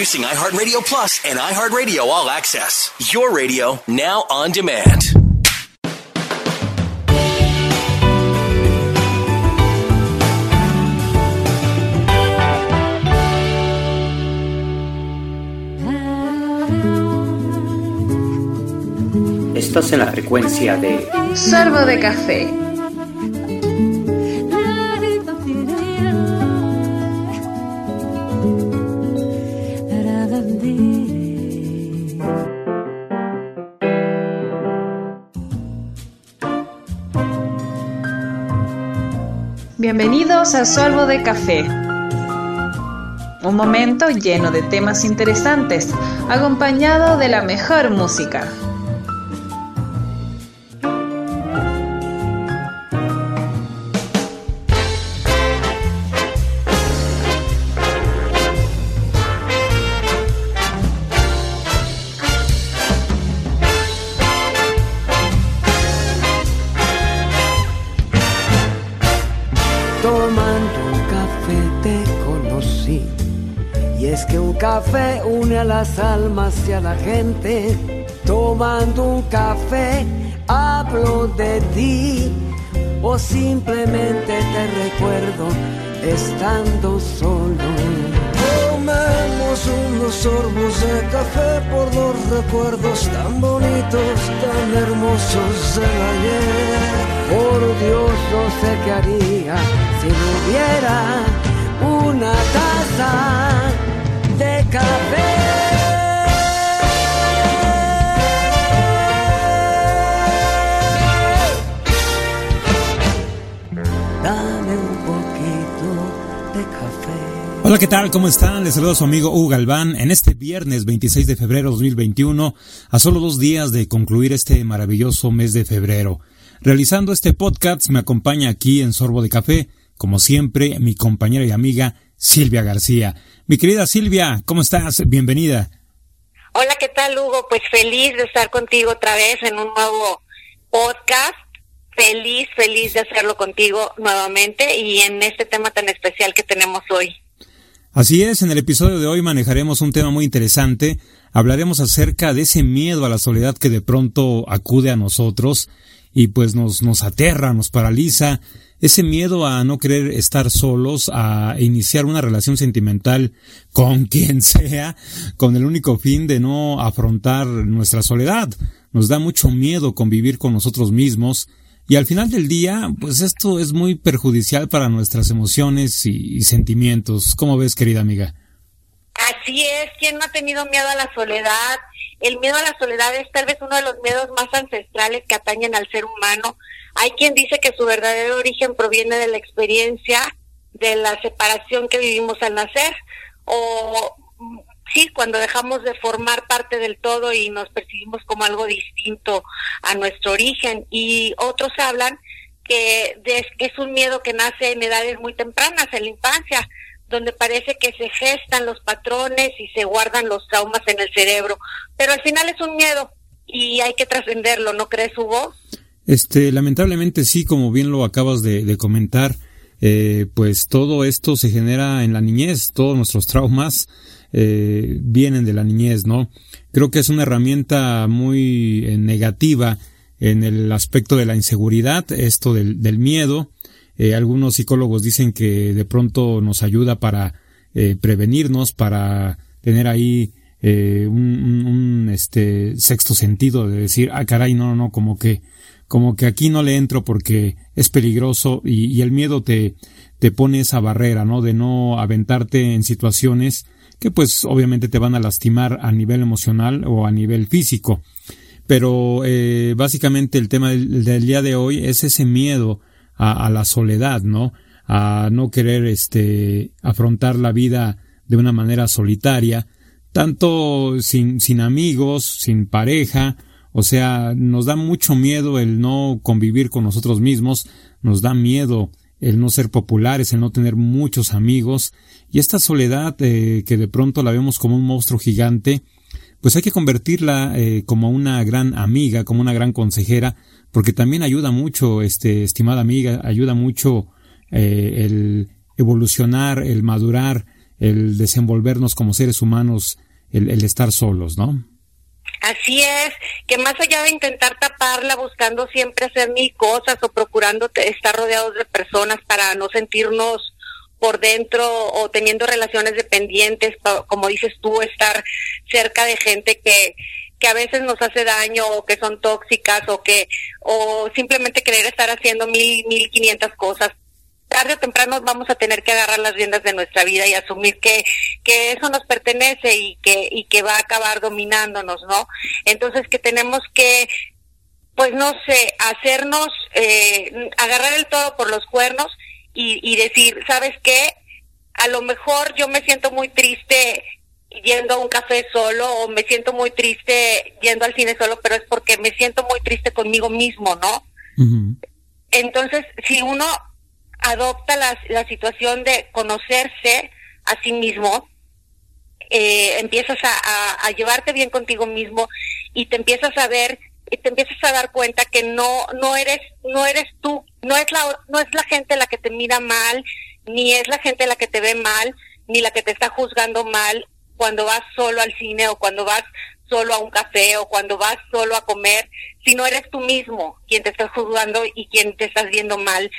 Introducing iHeartRadio Plus and iHeartRadio All Access. Your radio now on demand. Estás en la frecuencia de Sorbo de café. Bienvenidos a Sorbo de Café. Un momento lleno de temas interesantes, acompañado de la mejor música. A las almas y a la gente. Tomando un café hablo de ti. O simplemente te recuerdo estando solo. Tomemos unos sorbos de café por los recuerdos tan bonitos, tan hermosos del ayer. Por Dios no sé qué haría si no hubiera una taza de café. Hola, ¿qué tal? ¿Cómo están? Les saludo a su amigo Hugo Galván en este viernes 26 de febrero 2021, a solo dos días de concluir este maravilloso mes de febrero. Realizando este podcast me acompaña aquí en Sorbo de Café, como siempre, mi compañera y amiga Silvia García. Mi querida Silvia, ¿cómo estás? Bienvenida. Hola, ¿qué tal, Hugo? Pues feliz de estar contigo otra vez en un nuevo podcast. Feliz, feliz de hacerlo contigo nuevamente y en este tema tan especial que tenemos hoy. Así es, en el episodio de hoy manejaremos un tema muy interesante. Hablaremos acerca de ese miedo a la soledad que de pronto acude a nosotros y pues nos, nos aterra, nos paraliza, ese miedo a no querer estar solos, a iniciar una relación sentimental con quien sea, con el único fin de no afrontar nuestra soledad. Nos da mucho miedo convivir con nosotros mismos y al final del día, pues esto es muy perjudicial para nuestras emociones y, sentimientos. ¿Cómo ves, querida amiga? Así es, ¿quién no ha tenido miedo a la soledad? El miedo a la soledad es tal vez uno de los miedos más ancestrales que atañen al ser humano. Hay quien dice que su verdadero origen proviene de la experiencia de la separación que vivimos al nacer o sí, cuando dejamos de formar parte del todo y nos percibimos como algo distinto a nuestro origen y otros hablan que, es un miedo que nace en edades muy tempranas, en la infancia, donde parece que se gestan los patrones y se guardan los traumas en el cerebro. Pero al final es un miedo y hay que trascenderlo, ¿no crees, Hugo? Este, lamentablemente sí, como bien lo acabas de, de comentar, eh, pues todo esto se genera en la niñez, todos nuestros traumas eh, vienen de la niñez, ¿no? Creo que es una herramienta muy eh, negativa en el aspecto de la inseguridad, esto del, del miedo, eh, algunos psicólogos dicen que de pronto nos ayuda para eh, prevenirnos, para tener ahí eh, un, este sexto sentido de decir, ah, caray, no, no, como que, como que aquí no le entro porque es peligroso y, y el miedo te pone esa barrera, ¿no? De no aventarte en situaciones que pues obviamente te van a lastimar a nivel emocional o a nivel físico. Pero eh, básicamente el tema del, día de hoy es ese miedo a, la soledad, ¿no? A no querer este afrontar la vida de una manera solitaria, tanto sin amigos, sin pareja, o sea, nos da mucho miedo el no convivir con nosotros mismos, nos da miedo el no ser populares, el no tener muchos amigos, y esta soledad eh, que de pronto la vemos como un monstruo gigante, pues hay que convertirla eh, como una gran amiga, como una gran consejera, porque también ayuda mucho, este, estimada amiga, ayuda mucho eh, el evolucionar, el madurar, el desenvolvernos como seres humanos, el, el estar solos, ¿no? Así es, que más allá de intentar taparla buscando siempre hacer mil cosas o procurando estar rodeados de personas para no sentirnos por dentro o teniendo relaciones dependientes, como dices tú, estar cerca de gente que, que a veces nos hace daño o que son tóxicas o que o simplemente querer estar haciendo mil mil quinientas cosas tarde o temprano vamos a tener que agarrar las riendas de nuestra vida y asumir que, que eso nos pertenece y que, y que va a acabar dominándonos, ¿no? Entonces que tenemos que, pues no sé, hacernos, eh, agarrar el todo por los cuernos y, y decir, ¿sabes qué? A lo mejor yo me siento muy triste yendo a un café solo o me siento muy triste yendo al cine solo, pero es porque me siento muy triste conmigo mismo, ¿no? Entonces, si uno adopta la, la situación de conocerse a sí mismo, eh, empiezas a, a, llevarte bien contigo mismo y te empiezas a ver y te empiezas a dar cuenta que no no eres no eres tú no es la no es la gente la que te mira mal ni es la gente la que te ve mal ni la que te está juzgando mal cuando vas solo al cine o cuando vas solo a un café o cuando vas solo a comer si no eres tú mismo quien te estás juzgando y quien te estás viendo mal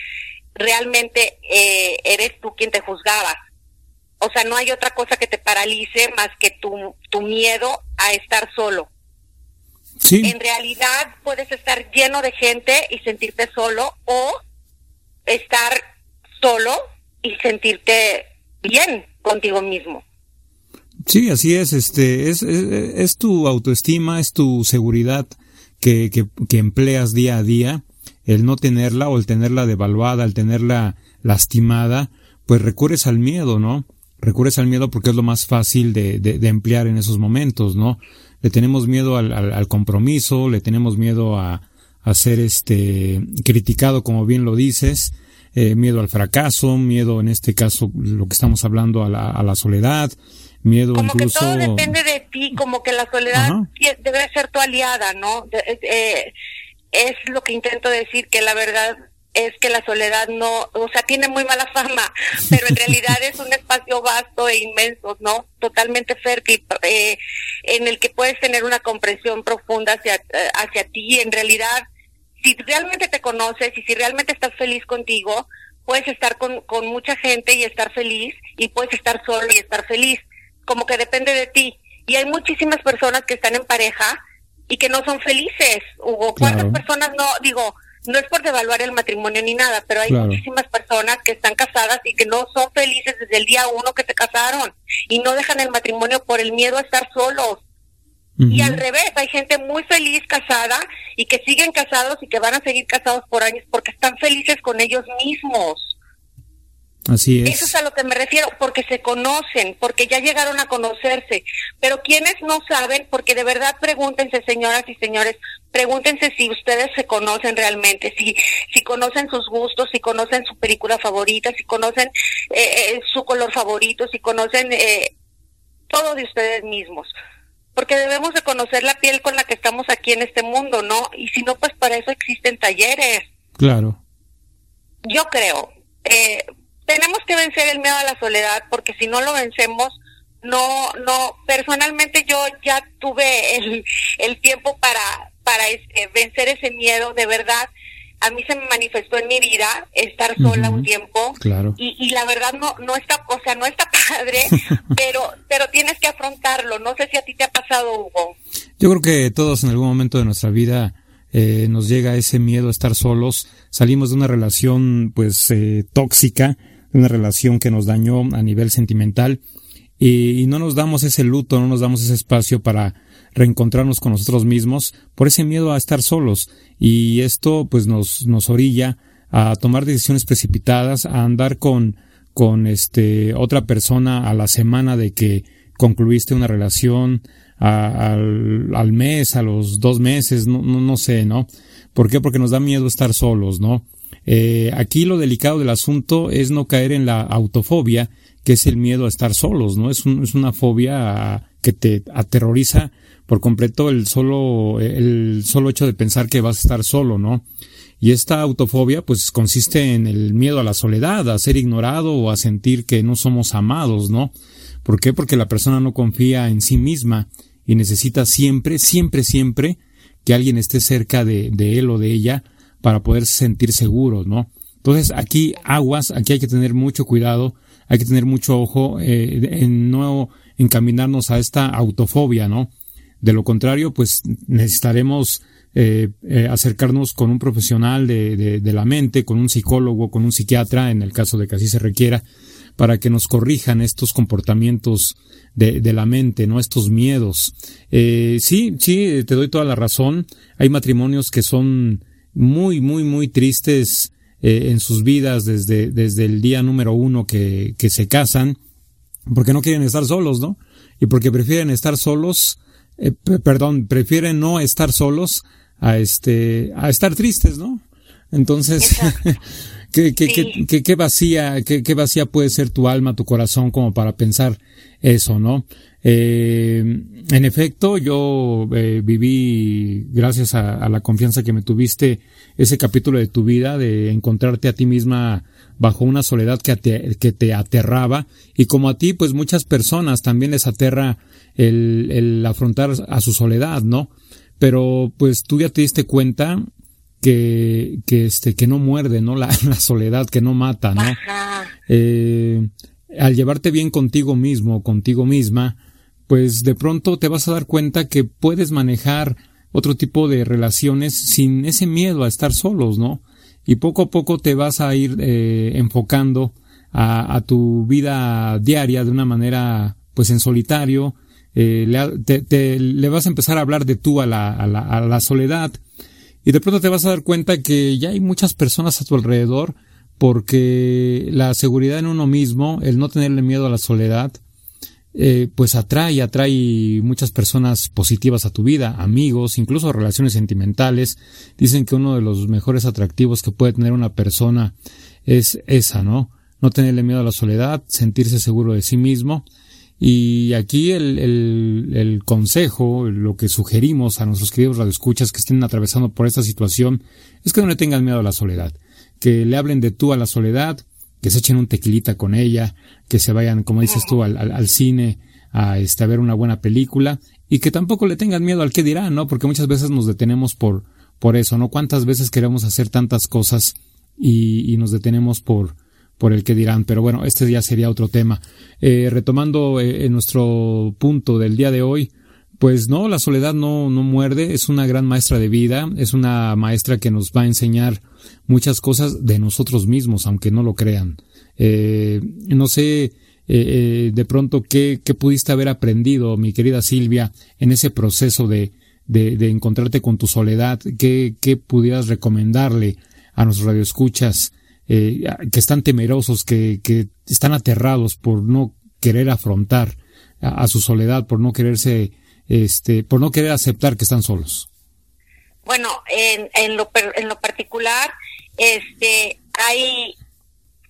realmente eh, eres tú quien te juzgaba. O sea, no hay otra cosa que te paralice más que tu, tu miedo a estar solo. Sí. En realidad puedes estar lleno de gente y sentirte solo o estar solo y sentirte bien contigo mismo. Sí, así es. Este es, es, tu autoestima, es tu seguridad que, que, que empleas día a día el no tenerla o el tenerla devaluada, el tenerla lastimada, pues recurres al miedo, ¿no? Recurres al miedo porque es lo más fácil de, de, emplear en esos momentos, ¿no? Le tenemos miedo al, al, compromiso, le tenemos miedo a, a, ser este criticado, como bien lo dices, eh, miedo al fracaso, miedo en este caso lo que estamos hablando a la, a la soledad, miedo como incluso... que todo depende de ti, como que la soledad debe ser tu aliada, ¿no? eh, es lo que intento decir, que la verdad es que la soledad no, o sea, tiene muy mala fama, pero en realidad es un espacio vasto e inmenso, ¿no? Totalmente fértil, eh, en el que puedes tener una comprensión profunda hacia, hacia ti. En realidad, si realmente te conoces y si realmente estás feliz contigo, puedes estar con, con mucha gente y estar feliz, y puedes estar solo y estar feliz. Como que depende de ti. Y hay muchísimas personas que están en pareja, y que no son felices. Hugo, ¿cuántas personas no, digo, no es por devaluar el matrimonio ni nada, pero hay muchísimas personas que están casadas y que no son felices desde el día uno que se casaron y no dejan el matrimonio por el miedo a estar solos. Y al revés, hay gente muy feliz casada y que siguen casados y que van a seguir casados por años porque están felices con ellos mismos. Así es. Eso es a lo que me refiero, porque se conocen, porque ya llegaron a conocerse. Pero quienes no saben, porque de verdad pregúntense, señoras y señores, pregúntense si ustedes se conocen realmente, si, si conocen sus gustos, si conocen su película favorita, si conocen eh, eh, su color favorito, si conocen eh, todo de ustedes mismos. Porque debemos de conocer la piel con la que estamos aquí en este mundo, ¿no? Y si no, pues para eso existen talleres. Claro. Yo creo. Eh, tenemos que vencer el miedo a la soledad porque si no lo vencemos, no, no, personalmente yo ya tuve el, el tiempo para, para este, vencer ese miedo, de verdad. A mí se me manifestó en mi vida estar sola un tiempo. Claro. Y, y la verdad no, no está, o sea, no está padre, pero, pero tienes que afrontarlo. No sé si a ti te ha pasado, Hugo. Yo creo que todos en algún momento de nuestra vida eh, nos llega ese miedo a estar solos. Salimos de una relación, pues, eh, tóxica una relación que nos dañó a nivel sentimental y, no nos damos ese luto, no nos damos ese espacio para reencontrarnos con nosotros mismos por ese miedo a estar solos y esto pues nos, nos orilla a tomar decisiones precipitadas, a andar con, con este otra persona a la semana de que concluiste una relación, al, al, mes, a los dos meses, no, no, no sé, ¿no? ¿Por qué? Porque nos da miedo estar solos, ¿no? Eh, aquí lo delicado del asunto es no caer en la autofobia, que es el miedo a estar solos, ¿no? Es, es una fobia que te aterroriza por completo el solo, el solo hecho de pensar que vas a estar solo, ¿no? Y esta autofobia, pues, consiste en el miedo a la soledad, a ser ignorado o a sentir que no somos amados, ¿no? ¿Por qué? Porque la persona no confía en sí misma y necesita siempre, siempre, siempre que alguien esté cerca de, de él o de ella para poder sentir seguro, ¿no? Entonces aquí aguas, aquí hay que tener mucho cuidado, hay que tener mucho ojo eh, en no encaminarnos a esta autofobia, ¿no? De lo contrario, pues necesitaremos eh, eh, acercarnos con un profesional de, de, de, la mente, con un psicólogo, con un psiquiatra, en el caso de que así se requiera, para que nos corrijan estos comportamientos de, de la mente, ¿no? Estos miedos. Eh, sí, sí, te doy toda la razón. Hay matrimonios que son muy, muy, muy tristes eh, en sus vidas desde, desde el día número uno que, que se casan, porque no quieren estar solos, ¿no? Y porque prefieren estar solos, eh, perdón, prefieren no estar solos a este, a estar tristes, ¿no? Entonces, ¿qué, qué, sí. qué, qué, vacía, qué, qué vacía puede ser tu alma, tu corazón como para pensar eso, ¿no? Eh, en efecto, yo eh, viví, gracias a, a, la confianza que me tuviste, ese capítulo de tu vida, de encontrarte a ti misma bajo una soledad que te, que te aterraba, y como a ti, pues muchas personas también les aterra el, el afrontar a su soledad, ¿no? Pero pues tú ya te diste cuenta que, que este, que no muerde, ¿no? La, la soledad, que no mata, ¿no? Eh, al llevarte bien contigo mismo, contigo misma, pues de pronto te vas a dar cuenta que puedes manejar otro tipo de relaciones sin ese miedo a estar solos, ¿no? Y poco a poco te vas a ir eh, enfocando a, a, tu vida diaria de una manera, pues en solitario, eh, le, te, te, le, vas a empezar a hablar de tú a la, a la, a la soledad, y de pronto te vas a dar cuenta que ya hay muchas personas a tu alrededor porque la seguridad en uno mismo, el no tenerle miedo a la soledad, eh, pues atrae, atrae muchas personas positivas a tu vida, amigos, incluso relaciones sentimentales. Dicen que uno de los mejores atractivos que puede tener una persona es esa, ¿no? No tenerle miedo a la soledad, sentirse seguro de sí mismo. Y aquí el, el, el consejo, lo que sugerimos a nuestros queridos radioescuchas que estén atravesando por esta situación, es que no le tengan miedo a la soledad. Que le hablen de tú a la soledad, que se echen un tequilita con ella, que se vayan, como dices tú, al, al, al cine a, este, a ver una buena película y que tampoco le tengan miedo al que dirán, ¿no? Porque muchas veces nos detenemos por, por eso, ¿no? ¿Cuántas veces queremos hacer tantas cosas y, y nos detenemos por, por el que dirán? Pero bueno, este ya sería otro tema. Eh, retomando eh, nuestro punto del día de hoy, pues no, la soledad no, no muerde, es una gran maestra de vida, es una maestra que nos va a enseñar muchas cosas de nosotros mismos, aunque no lo crean. Eh, no sé eh, de pronto qué, qué, pudiste haber aprendido, mi querida Silvia, en ese proceso de, de, de encontrarte con tu soledad, qué, qué pudieras recomendarle a nuestros radioescuchas eh, que están temerosos, que, que están aterrados por no querer afrontar a, su soledad, por no quererse este, por no querer aceptar que están solos? Bueno, en, en, lo, en lo particular, este, hay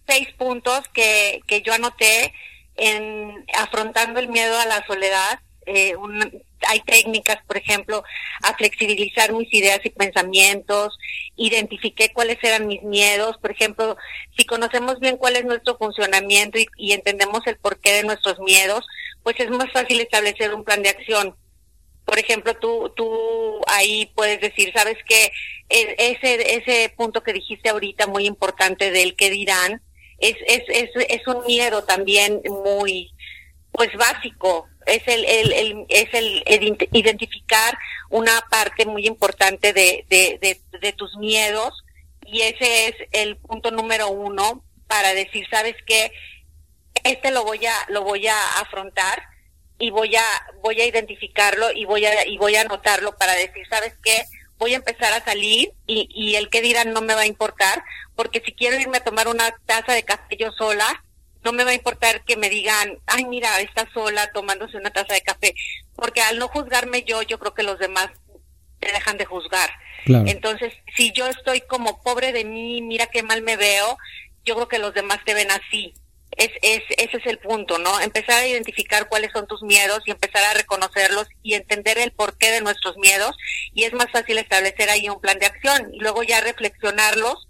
seis puntos que, que yo anoté en afrontando el miedo a la soledad. Eh, un, hay técnicas, por ejemplo, a flexibilizar mis ideas y pensamientos, identifiqué cuáles eran mis miedos, por ejemplo, si conocemos bien cuál es nuestro funcionamiento y, entendemos el porqué de nuestros miedos, pues es más fácil establecer un plan de acción. Por ejemplo, tú, tú ahí puedes decir, sabes que ese, ese punto que dijiste ahorita muy importante del que dirán, es, es, es, es un miedo también muy, pues básico, es el, el, es el, identificar una parte muy importante de, de, de, tus miedos y ese es el punto número uno para decir, sabes que este lo voy a, lo voy a afrontar y voy a voy a identificarlo y voy a y voy a anotarlo para decir sabes qué voy a empezar a salir y, y el que dirán no me va a importar porque si quiero irme a tomar una taza de café yo sola no me va a importar que me digan ay mira está sola tomándose una taza de café porque al no juzgarme yo yo creo que los demás te dejan de juzgar claro. entonces si yo estoy como pobre de mí mira qué mal me veo yo creo que los demás te ven así es, es, ese es el punto, ¿no? Empezar a identificar cuáles son tus miedos y empezar a reconocerlos y entender el porqué de nuestros miedos y es más fácil establecer ahí un plan de acción y luego ya reflexionarlos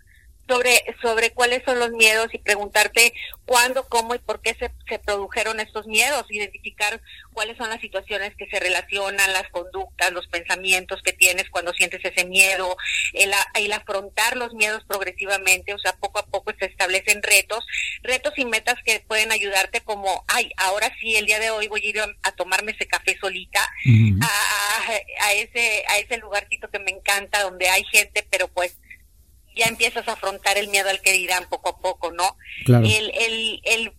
sobre, sobre cuáles son los miedos y preguntarte cuándo, cómo y por qué se, se produjeron estos miedos, identificar cuáles son las situaciones que se relacionan, las conductas, los pensamientos que tienes cuando sientes ese miedo, el, el afrontar los miedos progresivamente, o sea, poco a poco se establecen retos, retos y metas que pueden ayudarte como, ay, ahora sí, el día de hoy voy a ir a, tomarme ese café solita, a, a, ese, a ese lugarcito que me encanta, donde hay gente, pero pues ya empiezas a afrontar el miedo al que dirán poco a poco, ¿no? El, el, el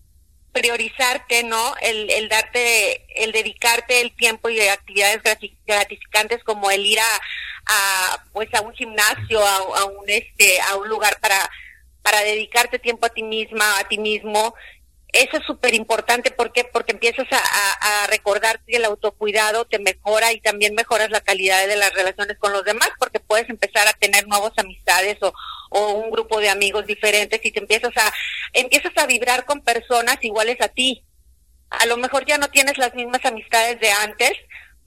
priorizarte, ¿no? El, el darte, el dedicarte el tiempo y actividades gratificantes como el ir a, a pues a un gimnasio, a, a, un este, a un lugar para para dedicarte tiempo a ti misma, a ti mismo, eso es súper importante porque porque empiezas a, a, recordar que el autocuidado te mejora y también mejoras la calidad de las relaciones con los demás porque puedes empezar a tener nuevas amistades o, o un grupo de amigos diferentes y te empiezas a empiezas a vibrar con personas iguales a ti. A lo mejor ya no tienes las mismas amistades de antes,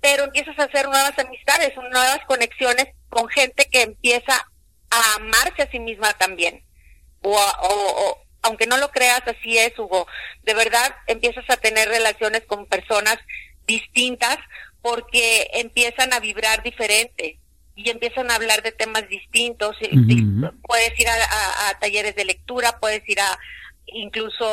pero empiezas a hacer nuevas amistades, nuevas conexiones con gente que empieza a amarse a sí misma también. O, o, o, aunque no lo creas, así es, Hugo. De verdad, empiezas a tener relaciones con personas distintas porque empiezan a vibrar diferente y empiezan a hablar de temas distintos. Puedes ir a, talleres de lectura, puedes ir a incluso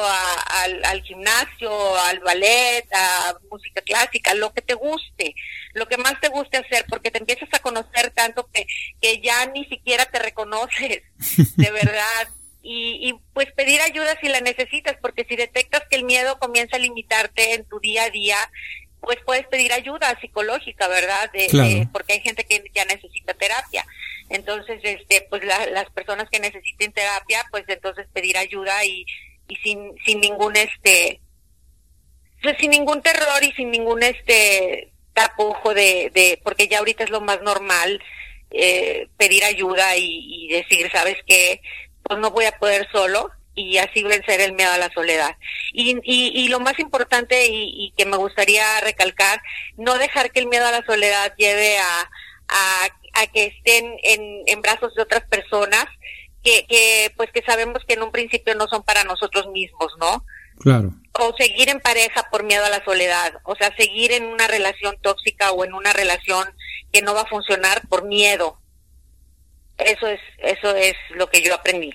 al, gimnasio, al ballet, a música clásica, lo que te guste, lo que más te guste hacer, porque te empiezas a conocer tanto que, que ya ni siquiera te reconoces, de verdad y, y, pues pedir ayuda si la necesitas, porque si detectas que el miedo comienza a limitarte en tu día a día, pues puedes pedir ayuda psicológica, ¿verdad? De, porque hay gente que ya necesita terapia. Entonces, este, pues las personas que necesiten terapia, pues entonces pedir ayuda y, y sin, sin ningún este, pues sin ningún terror y sin ningún este tapujo de, de, porque ya ahorita es lo más normal, eh, pedir ayuda y, y decir, ¿sabes qué? Pues no voy a poder solo y así vencer el miedo a la soledad. Y, y, lo más importante y, que me gustaría recalcar, no dejar que el miedo a la soledad lleve a, a, que estén en, en brazos de otras personas que, que pues que sabemos que en un principio no son para nosotros mismos, ¿no? Claro. O seguir en pareja por miedo a la soledad, o sea, seguir en una relación tóxica o en una relación que no va a funcionar por miedo, eso es, eso es lo que yo aprendí.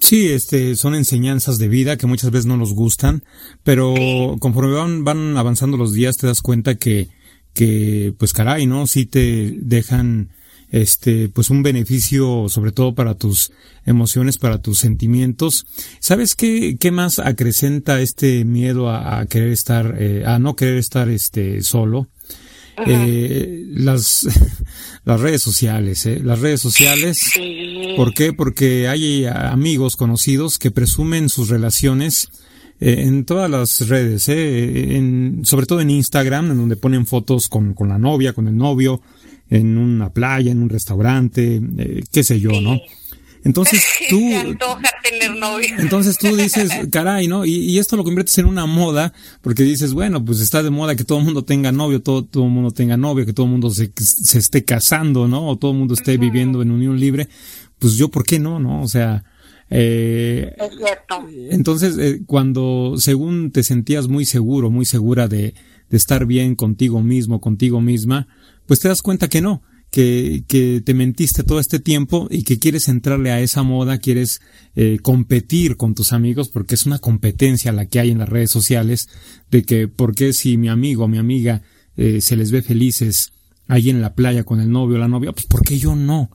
Sí, este, son enseñanzas de vida que muchas veces no nos gustan, pero conforme van, van avanzando los días te das cuenta que, que, pues caray, ¿no? Sí te dejan, este, pues un beneficio sobre todo para tus emociones, para tus sentimientos. ¿Sabes qué, qué más acrecenta este miedo a, querer estar, eh, a no querer estar, este, solo? Eh, las, las redes sociales, ¿eh? Las redes sociales. ¿Por qué? Porque hay amigos conocidos que presumen sus relaciones eh, en todas las redes, ¿eh? En, sobre todo en Instagram, en donde ponen fotos con, con la novia, con el novio, en una playa, en un restaurante, eh, qué sé yo, ¿no? Entonces tú... tener novio. Entonces tú dices, caray, ¿no? Y, esto lo conviertes en una moda, porque dices, bueno, pues está de moda que todo el mundo tenga novio, todo, todo el mundo tenga novio, que todo el mundo se, se esté casando, ¿no? O todo el mundo esté viviendo en unión libre. Pues yo, ¿por qué no, no? O sea... Eh, es cierto. Entonces, eh, cuando según te sentías muy seguro, muy segura de, de estar bien contigo mismo, contigo misma, pues te das cuenta que no, que, que te mentiste todo este tiempo y que quieres entrarle a esa moda, quieres eh, competir con tus amigos, porque es una competencia la que hay en las redes sociales, de que, ¿por qué si mi amigo o mi amiga eh, se les ve felices ahí en la playa con el novio o la novia? Pues, ¿por qué yo no?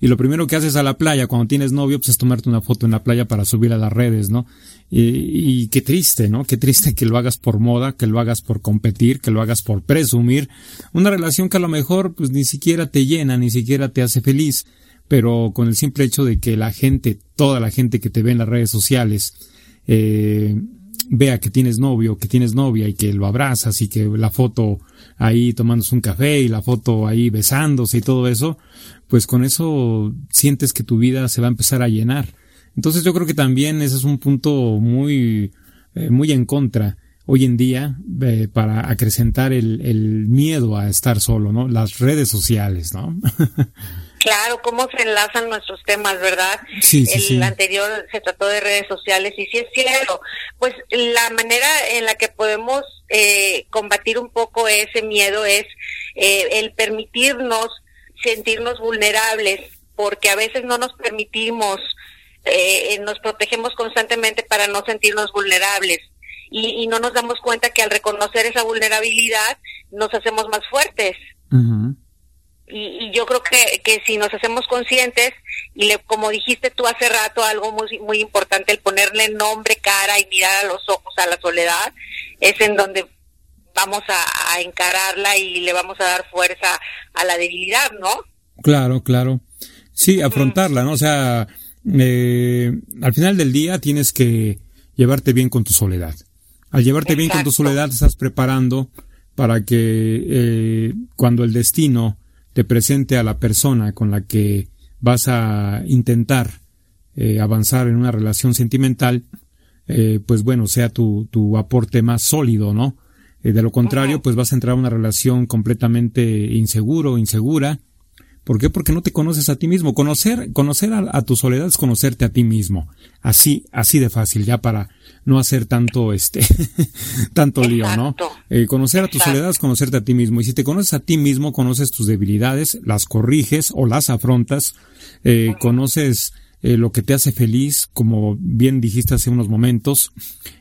Y lo primero que haces a la playa cuando tienes novio, pues es tomarte una foto en la playa para subir a las redes, ¿no? Y, y, qué triste, ¿no? Qué triste que lo hagas por moda, que lo hagas por competir, que lo hagas por presumir. Una relación que a lo mejor pues ni siquiera te llena, ni siquiera te hace feliz, pero con el simple hecho de que la gente, toda la gente que te ve en las redes sociales, eh, vea que tienes novio, que tienes novia y que lo abrazas y que la foto ahí tomándose un café y la foto ahí besándose y todo eso, pues con eso sientes que tu vida se va a empezar a llenar. Entonces yo creo que también ese es un punto muy, eh, muy en contra hoy en día eh, para acrecentar el, el, miedo a estar solo, ¿no? Las redes sociales, ¿no? Claro, cómo se enlazan nuestros temas, ¿verdad? Sí, sí, El anterior se trató de redes sociales y sí es cierto. Pues la manera en la que podemos eh, combatir un poco ese miedo es eh, el permitirnos sentirnos vulnerables, porque a veces no nos permitimos, eh, nos protegemos constantemente para no sentirnos vulnerables. Y, y, no nos damos cuenta que al reconocer esa vulnerabilidad nos hacemos más fuertes. Y, y, yo creo que, que si nos hacemos conscientes y le, como dijiste tú hace rato algo muy muy importante el ponerle nombre cara y mirar a los ojos a la soledad es en donde vamos a, a encararla y le vamos a dar fuerza a la debilidad no claro claro. Sí afrontarla no o sea eh, al final del día tienes que llevarte bien con tu soledad. Al llevarte Exacto. bien con tu soledad estás preparando para que eh, cuando el destino te presente a la persona con la que vas a intentar eh, avanzar en una relación sentimental, eh, pues bueno, sea tu, tu aporte más sólido, ¿no? Eh, de lo contrario, pues vas a entrar a una relación completamente inseguro, insegura. ¿Por qué? Porque no te conoces a ti mismo. Conocer, conocer a, a, tu soledad es conocerte a ti mismo. Así, así de fácil, ya para no hacer tanto, este, tanto lío, ¿no? Eh, conocer a tu soledad es conocerte a ti mismo. Y si te conoces a ti mismo, conoces tus debilidades, las corriges o las afrontas, eh, conoces eh, lo que te hace feliz, como bien dijiste hace unos momentos,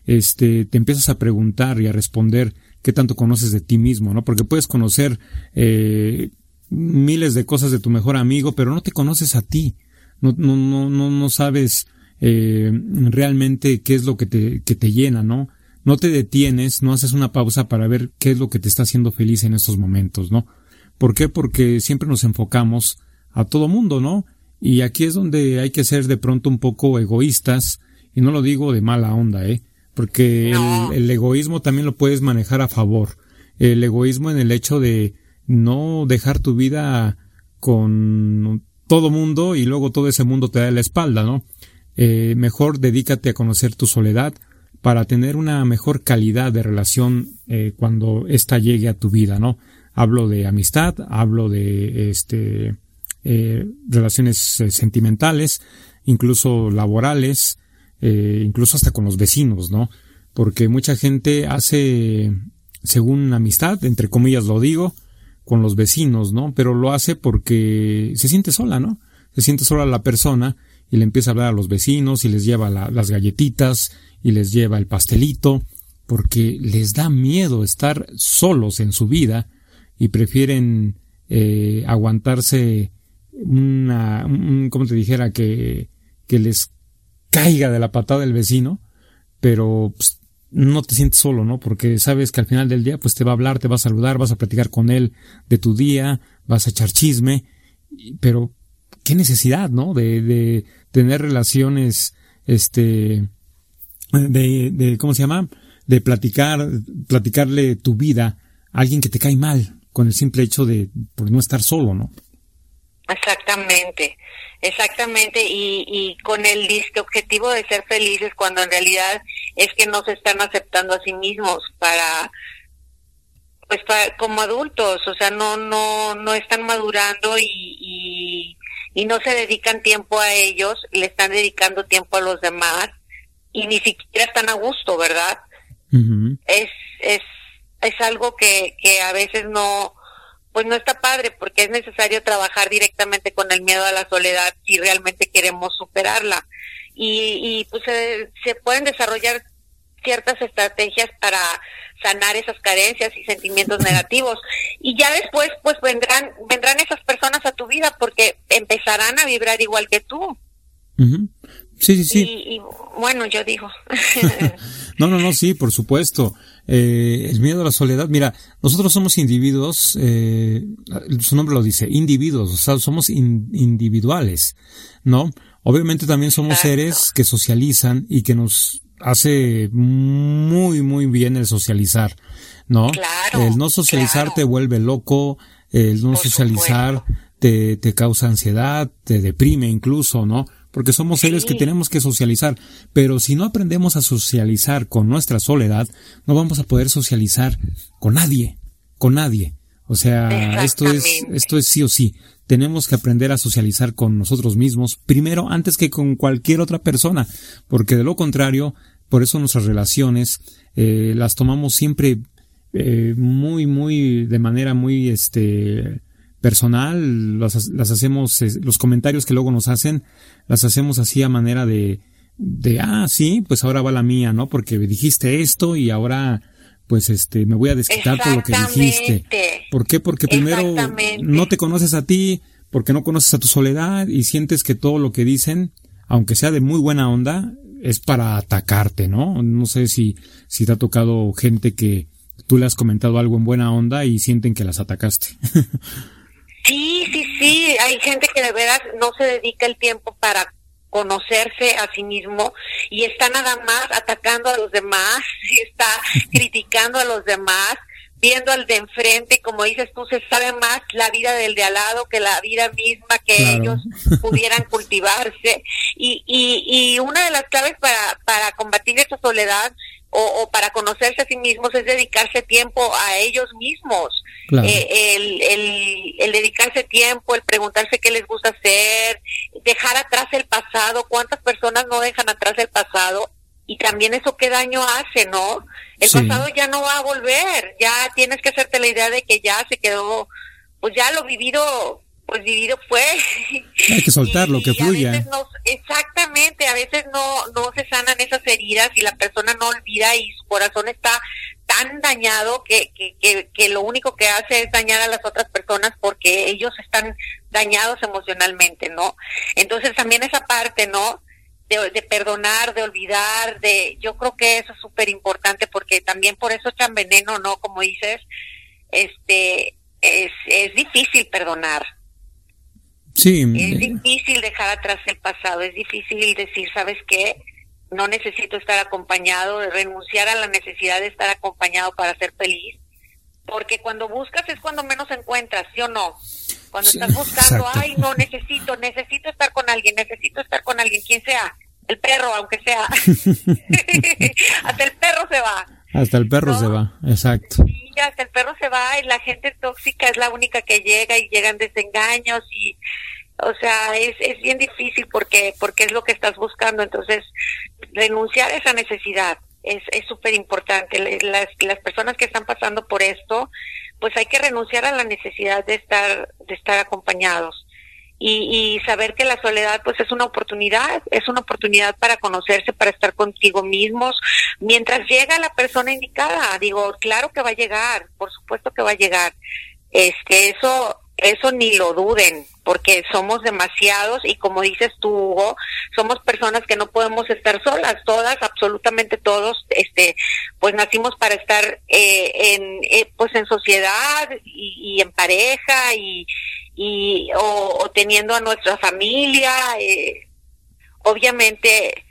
este, te empiezas a preguntar y a responder qué tanto conoces de ti mismo, ¿no? Porque puedes conocer, eh, miles de cosas de tu mejor amigo, pero no te conoces a ti. No, no, no, no, no sabes eh, realmente qué es lo que te, que te llena, ¿no? No te detienes, no haces una pausa para ver qué es lo que te está haciendo feliz en estos momentos, ¿no? ¿Por qué? Porque siempre nos enfocamos a todo mundo, ¿no? Y aquí es donde hay que ser de pronto un poco egoístas, y no lo digo de mala onda, ¿eh? Porque el, el egoísmo también lo puedes manejar a favor. El egoísmo en el hecho de, no dejar tu vida con todo mundo y luego todo ese mundo te da la espalda, ¿no? Eh, mejor dedícate a conocer tu soledad para tener una mejor calidad de relación eh, cuando ésta llegue a tu vida, ¿no? Hablo de amistad, hablo de este eh, relaciones sentimentales, incluso laborales, incluso hasta con los vecinos, ¿no? Porque mucha gente hace según amistad, entre comillas lo digo, con los vecinos, ¿no? Pero lo hace porque se siente sola, ¿no? Se siente sola la persona y le empieza a hablar a los vecinos y les lleva la, las galletitas y les lleva el pastelito porque les da miedo estar solos en su vida y prefieren eh, aguantarse una, un, como te dijera, que, que les caiga de la patada el vecino, pero pues, no te sientes solo, ¿no? Porque sabes que al final del día, pues te va a hablar, te va a saludar, vas a platicar con él de tu día, vas a echar chisme, pero qué necesidad, ¿no? De, de tener relaciones, este, de, de, ¿cómo se llama? De platicar, platicarle tu vida a alguien que te cae mal, con el simple hecho de, por no estar solo, ¿no? Exactamente. Exactamente, y, y con el disque objetivo de ser felices cuando en realidad es que no se están aceptando a sí mismos para pues para, como adultos, o sea, no no no están madurando y, y, y no se dedican tiempo a ellos, le están dedicando tiempo a los demás y ni siquiera están a gusto, ¿verdad? Uh -huh. Es es es algo que que a veces no pues no está padre porque es necesario trabajar directamente con el miedo a la soledad si realmente queremos superarla. Y, y pues se, se pueden desarrollar ciertas estrategias para sanar esas carencias y sentimientos negativos. Y ya después pues vendrán vendrán esas personas a tu vida porque empezarán a vibrar igual que tú. Uh -huh. sí sí sí. Y, y bueno yo digo. No no no sí por supuesto eh, el miedo a la soledad mira nosotros somos individuos eh, su nombre lo dice individuos o sea somos in, individuales no obviamente también somos seres que socializan y que nos hace muy, muy bien el socializar, ¿no? Claro, el no socializar claro. te vuelve loco, el no Por socializar te, te causa ansiedad, te deprime incluso, ¿no? Porque somos seres Sí. que tenemos que socializar, pero si no aprendemos a socializar con nuestra soledad, no vamos a poder socializar con nadie, con nadie. O sea, esto es, esto es sí o sí. tenemos que aprender a socializar con nosotros mismos primero antes que con cualquier otra persona, porque de lo contrario, por eso nuestras relaciones eh, las tomamos siempre eh, muy, muy, de manera muy, este, personal, las, las hacemos, los comentarios que luego nos hacen, las hacemos así a manera de, de, ah, sí, pues ahora va la mía, ¿no? Porque dijiste esto y ahora, pues este, me voy a desquitar por lo que dijiste. ¿Por qué? Porque primero no te conoces a ti, porque no conoces a tu soledad y sientes que todo lo que dicen, aunque sea de muy buena onda, es para atacarte, ¿no? No sé si, si te ha tocado gente que tú le has comentado algo en buena onda y sienten que las atacaste. sí, sí, sí, hay gente que de verdad no se dedica el tiempo para conocerse a sí mismo y está nada más atacando a los demás, y está criticando a los demás, viendo al de enfrente, como dices tú, se sabe más la vida del de al lado que la vida misma que ellos pudieran cultivarse. Y, y, y una de las claves para, para combatir esta soledad o, para conocerse a sí mismos es dedicarse tiempo a ellos mismos. Eh, el, el, el, dedicarse tiempo, el preguntarse qué les gusta hacer, dejar atrás el pasado, cuántas personas no dejan atrás el pasado y también eso qué daño hace, ¿no? El pasado ya no va a volver, ya tienes que hacerte la idea de que ya se quedó, pues ya lo vivido pues vivido fue. Hay que soltar lo que fluya. exactamente, a veces no, no se sanan esas heridas y la persona no olvida y su corazón está tan dañado que, que, que, lo único que hace es dañar a las otras personas porque ellos están dañados emocionalmente, ¿no? Entonces también esa parte, ¿no? De, de perdonar, de olvidar, de, yo creo que eso es súper importante porque también por eso echan veneno, ¿no? Como dices, este, es, es difícil perdonar, Sí. Es difícil dejar atrás el pasado, es difícil decir, ¿sabes qué? No necesito estar acompañado, renunciar a la necesidad de estar acompañado para ser feliz, porque cuando buscas es cuando menos encuentras, ¿sí o no? Cuando estás buscando, ay, no, necesito, necesito estar con alguien, necesito estar con alguien, quien sea, el perro, aunque sea. hasta el perro se va. Hasta el perro se va, exacto. Sí, hasta el perro se va y la gente tóxica es la única que llega y llegan desengaños y o sea, es, es bien difícil porque, porque es lo que estás buscando. Entonces, renunciar a esa necesidad es súper importante. Las, las personas que están pasando por esto, pues hay que renunciar a la necesidad de estar, de estar acompañados. Y, y saber que la soledad pues es una oportunidad, es una oportunidad para conocerse, para estar contigo mismos, mientras llega la persona indicada, digo, claro que va a llegar, por supuesto que va a llegar. Este, eso eso ni lo duden, porque somos demasiados y como dices tú, Hugo, somos personas que no podemos estar solas, todas, absolutamente todos, este, pues nacimos para estar eh, en, eh, pues en sociedad y, en pareja y, y o, teniendo a nuestra familia, eh, obviamente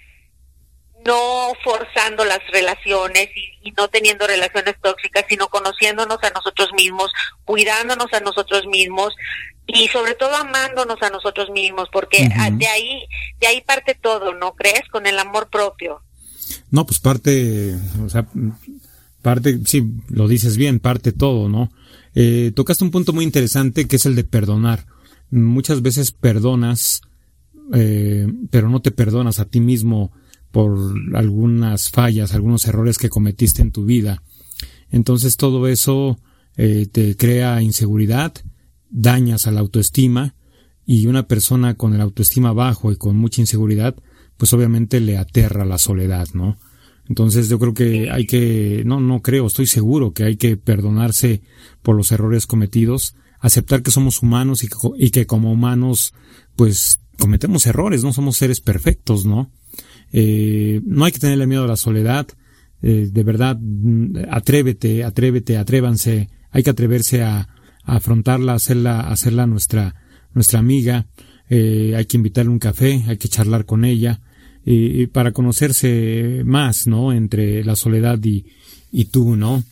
no forzando las relaciones y, no teniendo relaciones tóxicas, sino conociéndonos a nosotros mismos, cuidándonos a nosotros mismos y sobre todo amándonos a nosotros mismos, porque de ahí de ahí parte todo, ¿no crees? Con el amor propio. No, pues parte, o sea, parte, sí, lo dices bien, parte todo, ¿no? Eh, tocaste un punto muy interesante que es el de perdonar. Muchas veces perdonas, eh, pero no te perdonas a ti mismo por algunas fallas, algunos errores que cometiste en tu vida. Entonces todo eso eh, te crea inseguridad, dañas a la autoestima y una persona con el autoestima bajo y con mucha inseguridad, pues obviamente le aterra la soledad, ¿no? Entonces yo creo que hay que, no, no creo, estoy seguro que hay que perdonarse por los errores cometidos, aceptar que somos humanos y que, y que como humanos, pues cometemos errores, no somos seres perfectos, ¿no? Eh, no hay que tenerle miedo a la soledad. Eh, de verdad, mm, atrévete, atrévete, atrévanse. Hay que atreverse a, afrontarla, hacerla, hacerla nuestra, nuestra amiga. Eh, hay que invitarle un café, hay que charlar con ella. Y, para conocerse más, ¿no? Entre la soledad y, y tú, ¿no?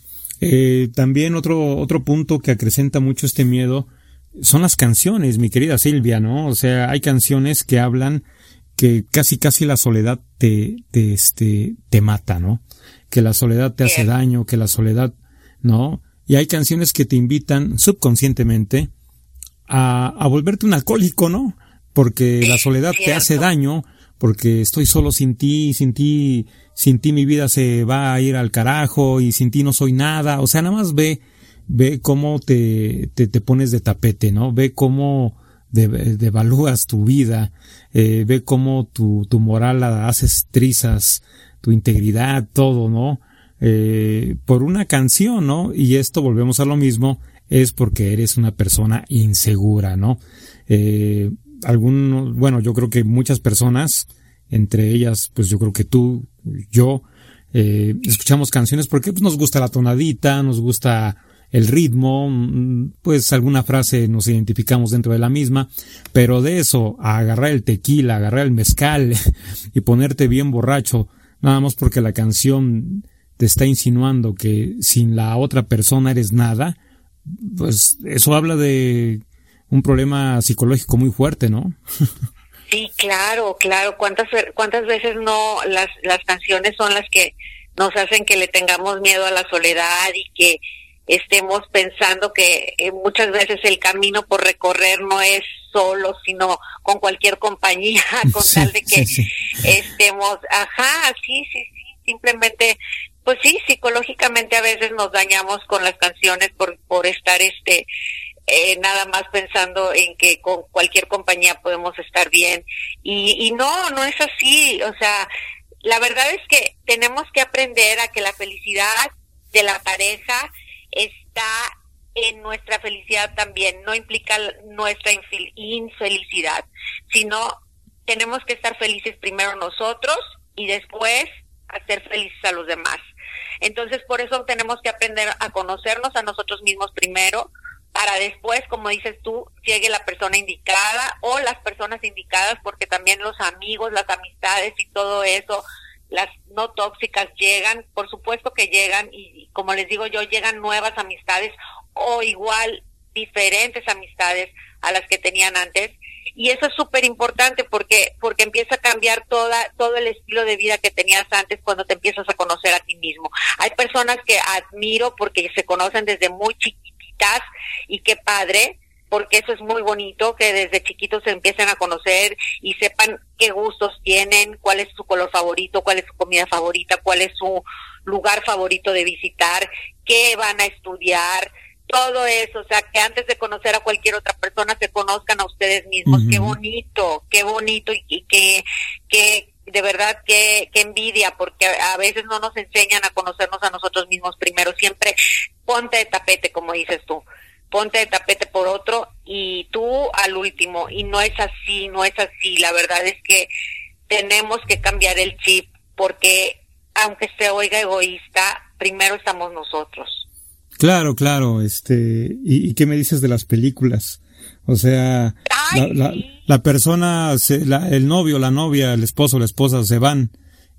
también otro, otro punto que acrecenta mucho este miedo son las canciones, mi querida Silvia, ¿no? O sea, hay canciones que hablan que casi casi la soledad te, te, este, te mata, ¿no? Que la soledad te hace daño, que la soledad, ¿no? Y hay canciones que te invitan subconscientemente a, a volverte un alcohólico, ¿no? Porque la soledad te hace daño, porque estoy solo sin ti, sin ti, sin ti mi vida se va a ir al carajo y sin ti no soy nada. O sea, nada más ve, ve cómo te, te, te pones de tapete, ¿no? Ve cómo devalúas tu vida, eh, ve cómo tu, tu moral la haces trizas, tu integridad, todo, ¿no? Eh, por una canción, ¿no? Y esto volvemos a lo mismo, es porque eres una persona insegura, ¿no? Eh, algunos, bueno, yo creo que muchas personas, entre ellas, pues yo creo que tú, yo, eh, escuchamos canciones porque pues, nos gusta la tonadita, nos gusta el ritmo, pues alguna frase nos identificamos dentro de la misma, pero de eso a agarrar el tequila, agarrar el mezcal y ponerte bien borracho, nada más porque la canción te está insinuando que sin la otra persona eres nada, pues eso habla de un problema psicológico muy fuerte, ¿no? Sí, claro, claro. ¿Cuántas, cuántas veces no las, las canciones son las que nos hacen que le tengamos miedo a la soledad y que estemos pensando que eh, muchas veces el camino por recorrer no es solo, sino con cualquier compañía, con tal de que estemos, ajá, sí, sí, sí, simplemente, pues sí, psicológicamente a veces nos dañamos con las canciones por, por estar este, eh, nada más pensando en que con cualquier compañía podemos estar bien. Y, y no, no es así. O sea, la verdad es que tenemos que aprender a que la felicidad de la pareja está en nuestra felicidad también. No implica nuestra infelicidad, sino tenemos que estar felices primero nosotros y después hacer felices a los demás. Entonces, por eso tenemos que aprender a conocernos a nosotros mismos primero, para después, como dices tú, llegue la persona indicada o las personas indicadas, porque también los amigos, las amistades y todo eso, las no tóxicas llegan, por supuesto que llegan y como les digo yo, llegan nuevas amistades o igual diferentes amistades a las que tenían antes y eso es súper importante porque porque empieza a cambiar toda todo el estilo de vida que tenías antes cuando te empiezas a conocer a ti mismo. Hay personas que admiro porque se conocen desde muy chiquitos y qué padre, porque eso es muy bonito, que desde chiquitos se empiecen a conocer y sepan qué gustos tienen, cuál es su color favorito, cuál es su comida favorita, cuál es su lugar favorito de visitar, qué van a estudiar, todo eso, o sea, que antes de conocer a cualquier otra persona se conozcan a ustedes mismos, qué bonito, qué bonito y, y que, que de verdad qué, qué envidia, porque a veces no nos enseñan a conocernos a nosotros mismos primero, siempre ponte de tapete, como dices tú, ponte de tapete por otro y tú al último, y no es así, no es así, la verdad es que tenemos que cambiar el chip, porque aunque se oiga egoísta, primero estamos nosotros. Claro, claro, este, ¿y, y qué me dices de las películas? O sea, la, la, persona, el novio, la novia, el esposo, la esposa se van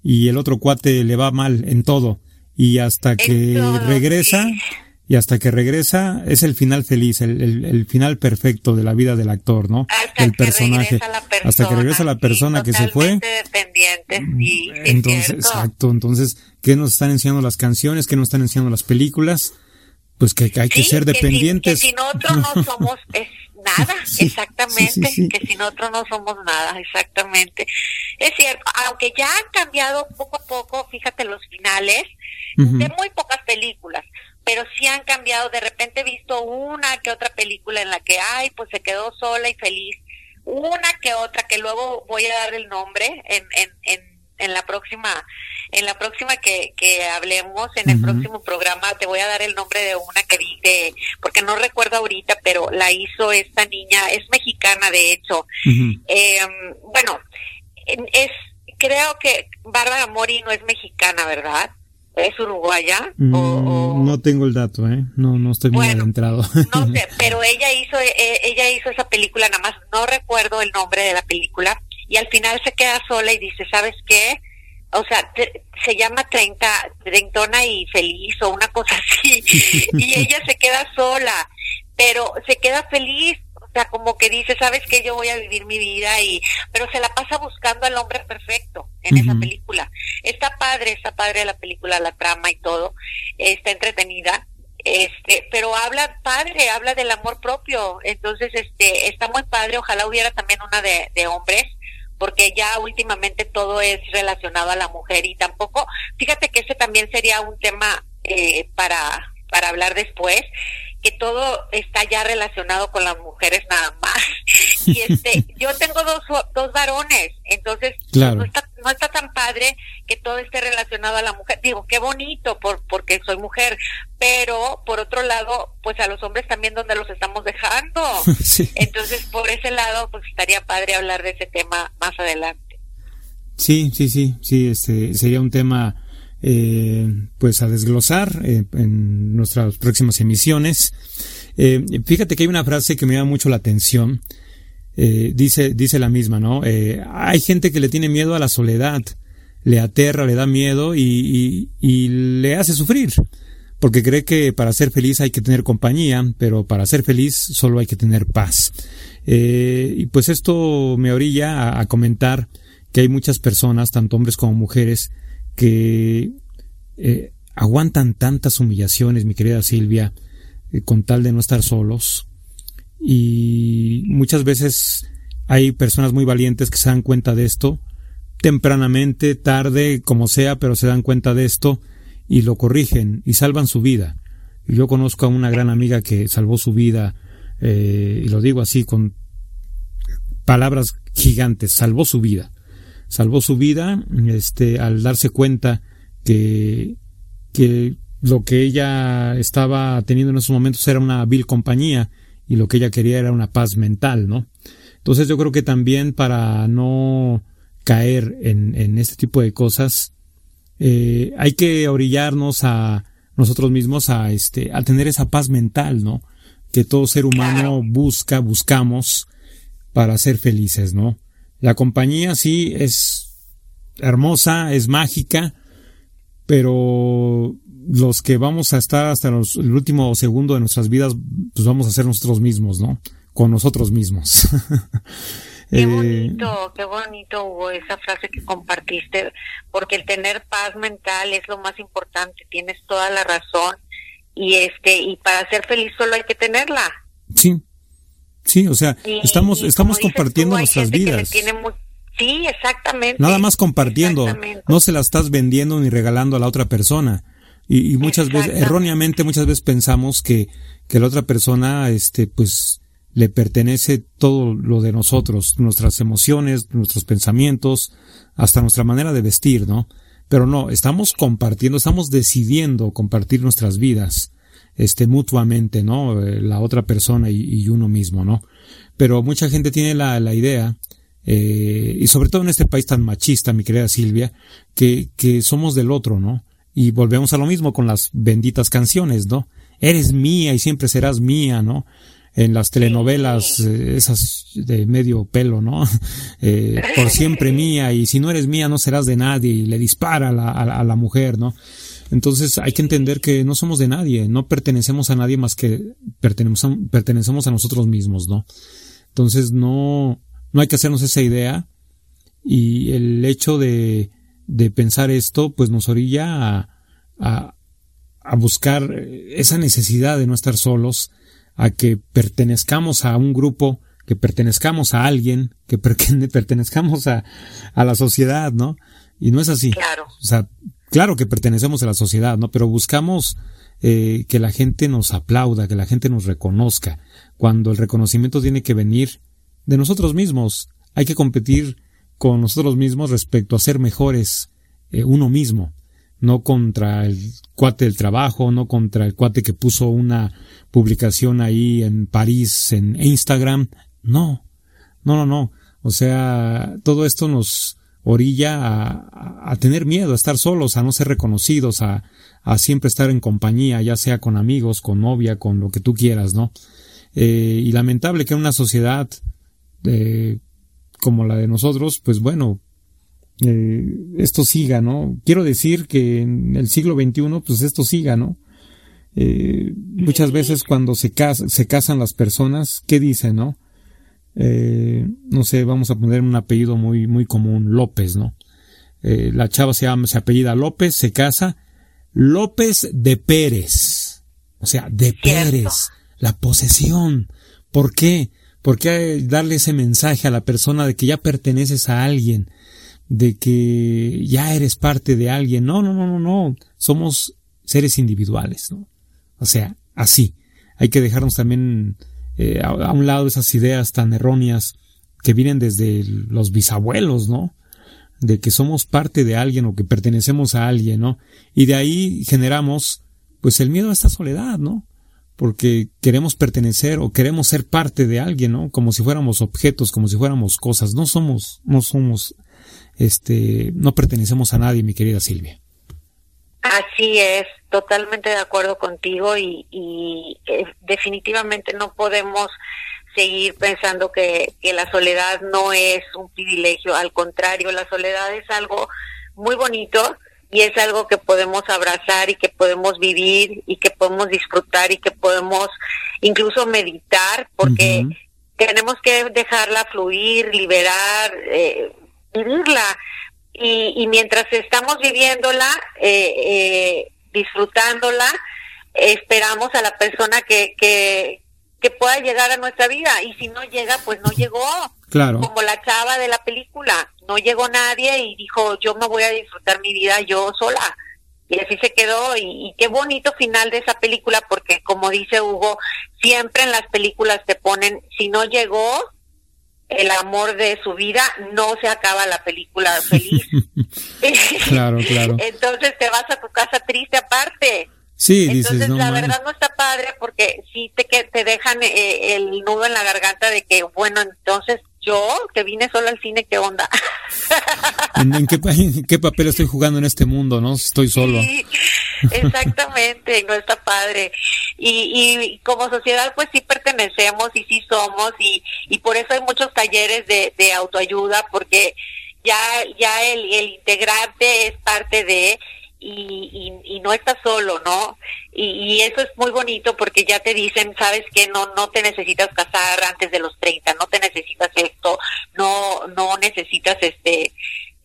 y el otro cuate le va mal en todo y hasta que regresa y hasta que regresa es el final feliz, el, el, final perfecto de la vida del actor, ¿no? Hasta el que personaje. Regresa la persona, hasta que regresa la persona que se fue. Dependiente, sí, entonces, exacto. Entonces, ¿qué nos están enseñando las canciones? ¿Qué nos están enseñando las películas? Pues que, hay que ser dependientes. Que, si, nosotros no somos es nada, exactamente, que si nosotros no somos nada, exactamente. Es cierto, aunque ya han cambiado poco a poco, fíjate los finales, de muy pocas películas, pero sí han cambiado. De repente he visto una que otra película en la que, ay, pues se quedó sola y feliz. Una que otra, que luego voy a dar el nombre en, en, en, en la próxima, en la próxima que, que hablemos, en el próximo programa, te voy a dar el nombre de una que vi, de, porque no recuerdo ahorita, pero la hizo esta niña, es mexicana de hecho. eh, bueno, es, creo que Bárbara Mori no es mexicana, ¿verdad? ¿Es uruguaya? Mm, o, No tengo el dato, ¿eh? No, no estoy muy adentrado. no sé, pero ella hizo, eh, ella hizo esa película, nada más no recuerdo el nombre de la película, y al final se queda sola y dice, ¿sabes qué? O sea, se llama Treinta, Treintona y Feliz o una cosa así, y ella se queda sola, pero se queda feliz o sea, como que dice, sabes que yo voy a vivir mi vida y, pero se la pasa buscando al hombre perfecto en esa película. Está padre, está padre la película, la trama y todo, está entretenida, este, este, pero habla padre, habla del amor propio, entonces este, está muy padre, ojalá hubiera también una de, de hombres, porque ya últimamente todo es relacionado a la mujer y tampoco, fíjate que ese también sería un tema eh, para, para hablar después, que todo está ya relacionado con las mujeres nada más. Y este, yo tengo dos, dos varones, entonces no, está, no está tan padre que todo esté relacionado a la mujer. Digo, qué bonito por, porque soy mujer, pero por otro lado, pues a los hombres también donde los estamos dejando. Entonces, por ese lado, pues estaría padre hablar de ese tema más adelante. Sí, sí, sí, sí, este sería un tema eh, pues a desglosar eh, en nuestras próximas emisiones. Eh, fíjate que hay una frase que me llama mucho la atención. dice, dice la misma, ¿no? hay gente que le tiene miedo a la soledad, le aterra, le da miedo y, y, le hace sufrir, porque cree que para ser feliz hay que tener compañía, pero para ser feliz solo hay que tener paz. y pues esto me orilla a comentar que hay muchas personas, tanto hombres como mujeres, que eh, aguantan tantas humillaciones, mi querida Silvia, eh, con tal de no estar solos. Y muchas veces hay personas muy valientes que se dan cuenta de esto, tempranamente, tarde, como sea, pero se dan cuenta de esto y lo corrigen y salvan su vida. Yo conozco a una gran amiga que salvó su vida, eh, y lo digo así con palabras gigantes, salvó su vida salvó su vida este, al darse cuenta que, que lo que ella estaba teniendo en esos momentos era una vil compañía y lo que ella quería era una paz mental, ¿no? Entonces yo creo que también para no caer en, en este tipo de cosas, eh, hay que orillarnos a nosotros mismos a, este, a tener esa paz mental, ¿no? Que todo ser humano busca, buscamos para ser felices, ¿no? La compañía sí es hermosa, es mágica, pero los que vamos a estar hasta el último segundo de nuestras vidas, pues vamos a ser nosotros mismos, ¿no? Con nosotros mismos. Qué eh, bonito, qué bonito hubo esa frase que compartiste, porque el tener paz mental es lo más importante, tienes toda la razón y este y para ser feliz solo hay que tenerla. Sí, Sí, o sea, estamos, estamos compartiendo nuestras vidas. Sí, exactamente. Nada más compartiendo. No se la estás vendiendo ni regalando a la otra persona. Y, muchas veces, erróneamente, muchas veces pensamos que, que la otra persona, este, pues, le pertenece todo lo de nosotros, nuestras emociones, nuestros pensamientos, hasta nuestra manera de vestir, ¿no? Pero no, estamos compartiendo, estamos decidiendo compartir nuestras vidas este, mutuamente, ¿no? Eh, la otra persona y, uno mismo, ¿no? Pero mucha gente tiene la, la idea, eh, y sobre todo en este país tan machista, mi querida Silvia, que, que somos del otro, ¿no? Y volvemos a lo mismo con las benditas canciones, ¿no? Eres mía y siempre serás mía, ¿no? en las telenovelas eh, esas de medio pelo, ¿no? Eh, por siempre mía y si no eres mía no serás de nadie y le dispara a la, a la mujer, ¿no? Entonces hay que entender que no somos de nadie, no pertenecemos a nadie más que pertenecemos, pertenecemos a nosotros mismos, ¿no? Entonces no, no hay que hacernos esa idea y el hecho de, de pensar esto pues nos orilla a, a, a buscar esa necesidad de no estar solos, a que pertenezcamos a un grupo, que pertenezcamos a alguien, que pertenezcamos a, a la sociedad, ¿no? Y no es así. Claro. O sea, claro que pertenecemos a la sociedad, ¿no? Pero buscamos eh, que la gente nos aplauda, que la gente nos reconozca, cuando el reconocimiento tiene que venir de nosotros mismos. Hay que competir con nosotros mismos respecto a ser mejores eh, uno mismo, no contra el cuate del trabajo, no contra el cuate que puso una publicación ahí en París, en Instagram. No, no, no, no. O sea, todo esto nos, orilla a, a, tener miedo, a estar solos, a no ser reconocidos, a, a, siempre estar en compañía, ya sea con amigos, con novia, con lo que tú quieras, ¿no? Eh, y lamentable que en una sociedad eh, como la de nosotros, pues bueno, eh, esto siga, ¿no? Quiero decir que en el siglo XXI, pues esto siga, ¿no? Eh, muchas veces cuando se, cas se casan las personas, ¿qué dicen, no? Eh, no sé, vamos a poner un apellido muy, muy común, López, ¿no? Eh, la chava se llama, se apellida López, se casa, López de Pérez. O sea, deperes, la posesión. ¿Por qué? ¿Por qué darle ese mensaje a la persona de que ya perteneces a alguien? De que ya eres parte de alguien. No, no, no, no, no. Somos seres individuales, ¿no? O sea, así. Hay que dejarnos también eh, a, un lado esas ideas tan erróneas que vienen desde los bisabuelos, ¿no? De que somos parte de alguien o que pertenecemos a alguien, ¿no? Y de ahí generamos, pues, el miedo a esta soledad, ¿no? Porque queremos pertenecer o queremos ser parte de alguien, ¿no? Como si fuéramos objetos, como si fuéramos cosas. No somos, no somos, este, no pertenecemos a nadie, mi querida Silvia. Así es, totalmente de acuerdo contigo y, y eh, definitivamente no podemos seguir pensando que, que la soledad no es un privilegio, al contrario, la soledad es algo muy bonito y es algo que podemos abrazar y que podemos vivir y que podemos disfrutar y que podemos incluso meditar porque tenemos que dejarla fluir, liberar, eh, vivirla. Y, y mientras estamos viviéndola, eh, eh, disfrutándola, esperamos a la persona que, que, que pueda llegar a nuestra vida y si no llega, pues no llegó. Claro. Como la chava de la película, no llegó nadie y dijo, yo me voy a disfrutar mi vida yo sola. Y así se quedó y, y, qué bonito final de esa película porque como dice Hugo, siempre en las películas te ponen, si no llegó el amor de su vida, no se acaba la película feliz. claro, claro. Entonces te vas a tu casa triste aparte. Sí, Entonces, dices, no, la man. verdad no está padre porque sí te, que te dejan eh, el nudo en la garganta de que, bueno, entonces yo que vine solo al cine, ¿qué onda? ¿En, en, qué, en, qué, papel estoy jugando en este mundo, no? Estoy solo. Sí, exactamente, no está padre. Y, y como sociedad, pues sí pertenecemos y sí somos y, y por eso hay muchos talleres de, de autoayuda porque ya, ya el, el integrante es parte de y, y, y, no estás solo, ¿no? Y, eso es muy bonito porque ya te dicen, sabes que no no te necesitas casar antes de los 30, no te necesitas esto, no no necesitas este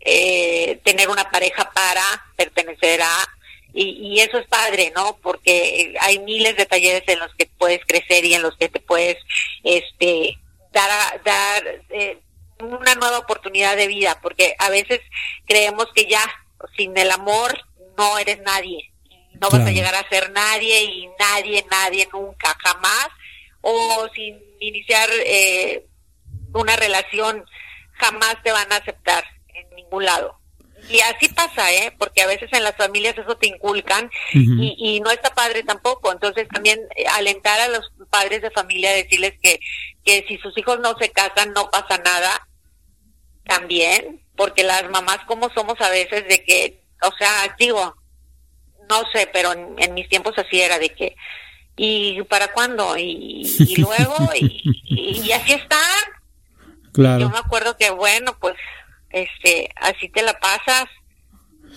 eh, tener una pareja para pertenecer a y, eso es padre, ¿no? Porque hay miles de talleres en los que puedes crecer y en los que te puedes este dar dar eh, una nueva oportunidad de vida, porque a veces creemos que ya sin el amor no eres nadie, no claro. vas a llegar a ser nadie y nadie, nadie nunca, jamás, o sin iniciar eh, una relación, jamás te van a aceptar en ningún lado. Y así pasa, ¿eh? Porque a veces en las familias eso te inculcan uh -huh. y, y, no está padre tampoco. Entonces también eh, alentar a los padres de familia, decirles que, que si sus hijos no se casan no pasa nada, también, porque las mamás como somos a veces de que o sea, digo, no sé, pero en, en, mis tiempos así era de que, ¿y para cuándo? Y, y luego, y, y, así está. Claro. Yo me acuerdo que, bueno, pues, este, así te la pasas.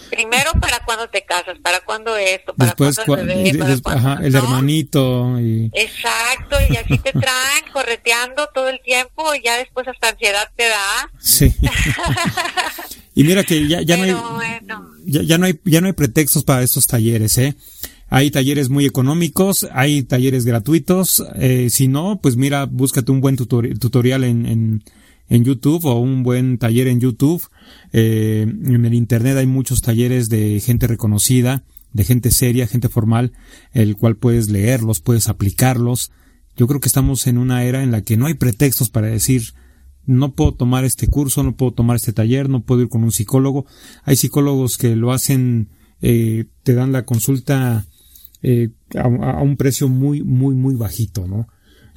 Primero, ¿para cuándo te casas? ¿Para cuándo esto? ¿Para Después, cuándo el bebé? ¿Para después, ajá, el ¿no? hermanito. Y... Exacto, y así te traen correteando todo el tiempo y ya después hasta ansiedad te da. Sí. Y mira que ya, ya no hay, bueno. Ya, ya, no hay, ya no hay pretextos para estos talleres, ¿eh? Hay talleres muy económicos, hay talleres gratuitos, eh, si no, pues mira, búscate un buen tutor tutorial en, en, en, YouTube o un buen taller en YouTube. Eh, en el Internet hay muchos talleres de gente reconocida, de gente seria, gente formal, el cual puedes leerlos, puedes aplicarlos. Yo creo que estamos en una era en la que no hay pretextos para decir, no puedo tomar este curso, no puedo tomar este taller, no puedo ir con un psicólogo. Hay psicólogos que lo hacen, eh, te dan la consulta eh, a, a, un precio muy, muy, muy bajito, ¿no?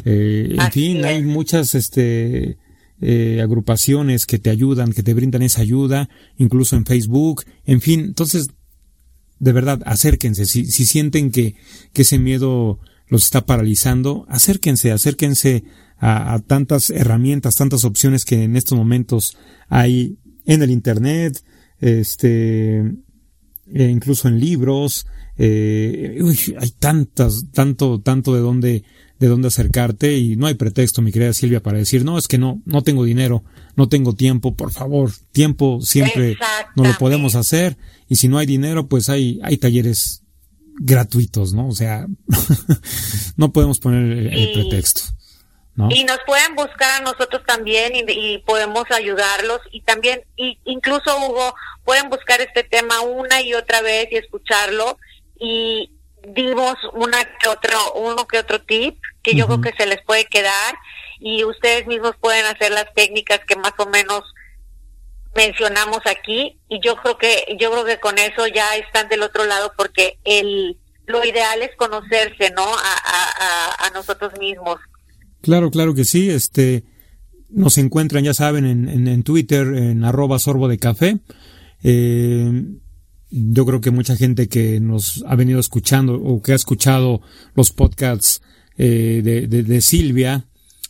Eh, en fin, hay muchas, este, eh, agrupaciones que te ayudan, que te brindan esa ayuda, incluso en Facebook, en fin, entonces, de verdad, acérquense, si, si sienten que, que ese miedo los está paralizando, acérquense, acérquense a, a, tantas herramientas, tantas opciones que en estos momentos hay en el internet, este, eh, incluso en libros, eh, uy, hay tantas, tanto, tanto de dónde, de dónde acercarte y no hay pretexto, mi querida Silvia, para decir, no, es que no, no tengo dinero, no tengo tiempo, por favor, tiempo siempre no lo podemos hacer y si no hay dinero, pues hay, hay talleres gratuitos, ¿no? O sea, no podemos poner el, pretexto. ¿No? Y nos pueden buscar a nosotros también y, podemos ayudarlos y también, y incluso Hugo, pueden buscar este tema una y otra vez y escucharlo y dimos una que otro, uno que otro tip que yo creo que se les puede quedar y ustedes mismos pueden hacer las técnicas que más o menos mencionamos aquí y yo creo que yo creo que con eso ya están del otro lado porque el lo ideal es conocerse no a, a, nosotros mismos. Claro claro que sí este nos encuentran ya saben en, en, Twitter en arroba sorbo de café. Eh, yo creo que mucha gente que nos ha venido escuchando o que ha escuchado los podcasts eh, de, de Silvia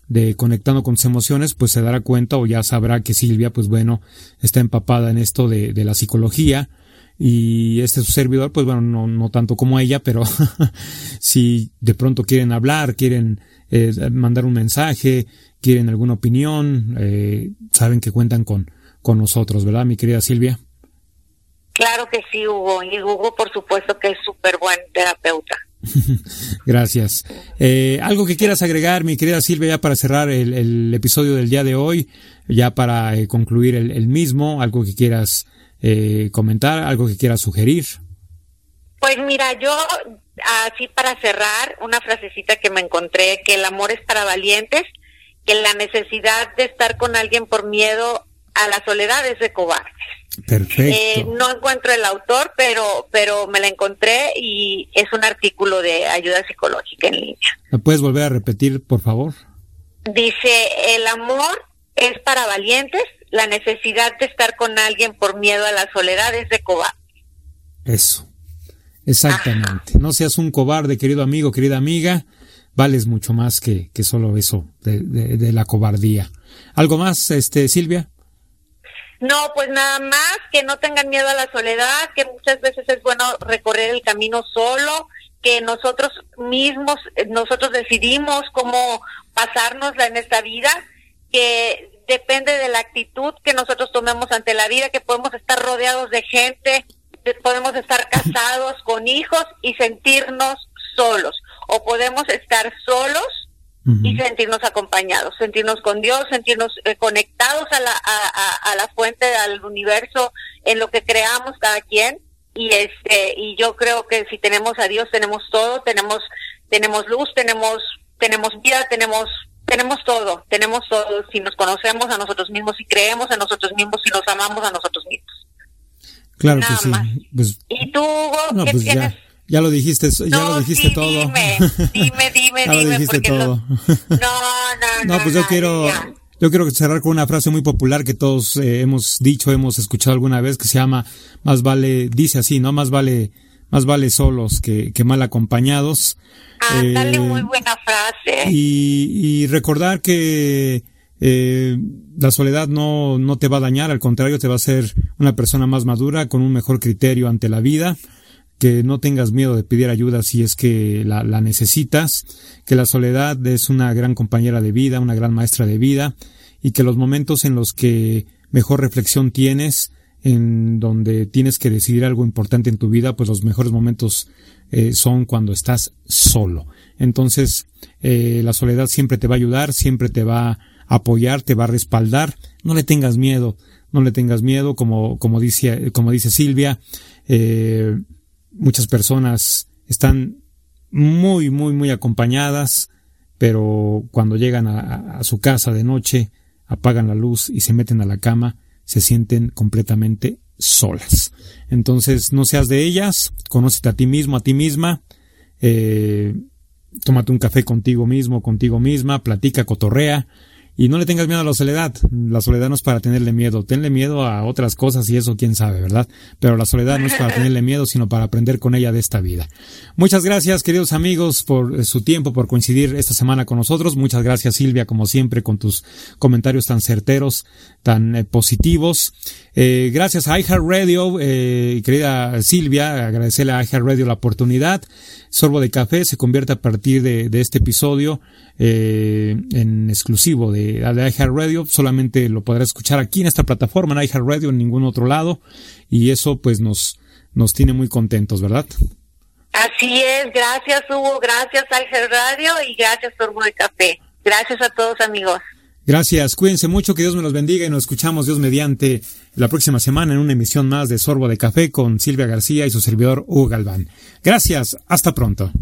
de Conectando con sus emociones, pues se dará cuenta o ya sabrá que Silvia, pues bueno, está empapada en esto de, de la psicología y este su servidor, pues bueno, no, no tanto como ella, pero si de pronto quieren hablar, quieren eh, mandar un mensaje, quieren alguna opinión, eh, saben que cuentan con, con nosotros, ¿verdad, mi querida Silvia? Claro que sí, Hugo, y Hugo por supuesto que es súper buen terapeuta. Gracias. Eh, ¿Algo que quieras agregar, mi querida Silvia, ya para cerrar el, episodio del día de hoy, ya para eh, concluir el, mismo? ¿Algo que quieras eh, comentar, algo que quieras sugerir? Pues mira, yo así para cerrar, una frasecita que me encontré, que el amor es para valientes, que la necesidad de estar con alguien por miedo a la soledad es de cobardes. Perfecto. Eh, no encuentro el autor, pero, pero me la encontré y es un artículo de ayuda psicológica en línea. ¿Me puedes volver a repetir, por favor? Dice, el amor es para valientes, la necesidad de estar con alguien por miedo a la soledad es de cobarde. Eso, exactamente. No seas un cobarde, querido amigo, querida amiga, vales mucho más que, que solo eso de, de la cobardía. ¿Algo más, este, Silvia? No, pues nada más que no tengan miedo a la soledad, que muchas veces es bueno recorrer el camino solo, que nosotros mismos, eh, nosotros decidimos cómo pasárnosla en esta vida, que depende de la actitud que nosotros tomemos ante la vida, que podemos estar rodeados de gente, podemos estar casados con hijos y sentirnos solos, o podemos estar solos y sentirnos acompañados, sentirnos con Dios, sentirnos eh, conectados a la, a, a, la fuente, al universo, en lo que creamos cada quien. Y este, y yo creo que si tenemos a Dios, tenemos todo, tenemos, tenemos luz, tenemos, tenemos vida, tenemos, tenemos todo, tenemos todo. Si nos conocemos a nosotros mismos, si creemos en nosotros mismos, si nos amamos a nosotros mismos. Claro que sí. Pues, ¿Y tú, Hugo, qué pues tienes? Ya lo dijiste, ya lo dijiste todo. Dime, dime, dime, ya Lo dijiste todo. No, no, no. pues yo quiero, yo quiero cerrar con una frase muy popular que todos eh, hemos dicho, hemos escuchado alguna vez, que se llama, más vale, dice así, ¿no? Más vale, más vale solos que, que mal acompañados. Ah, dale muy buena frase. Y, y recordar que, eh, la soledad no, no te va a dañar, al contrario, te va a hacer una persona más madura, con un mejor criterio ante la vida que no tengas miedo de pedir ayuda si es que la, necesitas, que la soledad es una gran compañera de vida, una gran maestra de vida, y que los momentos en los que mejor reflexión tienes, en donde tienes que decidir algo importante en tu vida, pues los mejores momentos eh, son cuando estás solo. Entonces, eh, la soledad siempre te va a ayudar, siempre te va a apoyar, te va a respaldar. No le tengas miedo, no le tengas miedo, como, como dice, como dice Silvia, eh, muchas personas están muy, muy, muy acompañadas, pero cuando llegan a, su casa de noche, apagan la luz y se meten a la cama, se sienten completamente solas. Entonces, no seas de ellas, conócete a ti mismo, a ti misma, eh, tómate un café contigo mismo, contigo misma, platica, cotorrea, y no le tengas miedo a la soledad. La soledad no es para tenerle miedo. Tenle miedo a otras cosas y eso quién sabe, ¿verdad? Pero la soledad no es para tenerle miedo, sino para aprender con ella de esta vida. Muchas gracias, queridos amigos, por su tiempo, por coincidir esta semana con nosotros. Muchas gracias, Silvia, como siempre, con tus comentarios tan certeros, tan eh, positivos. Eh, gracias a iHeartRadio, eh, querida Silvia, agradecerle a iHeartRadio la oportunidad. Sorbo de Café se convierte a partir de, este episodio eh, en exclusivo de, de iHeartRadio. Solamente lo podrá escuchar aquí en esta plataforma, en iHeartRadio, en ningún otro lado. Y eso pues nos, nos tiene muy contentos, ¿verdad? Así es, gracias Hugo, gracias Ángel Radio y gracias Sorbo de Café. Gracias a todos amigos. Gracias, cuídense mucho, que Dios me los bendiga y nos escuchamos Dios mediante la próxima semana en una emisión más de Sorbo de Café con Silvia García y su servidor Hugo Galván. Gracias, hasta pronto.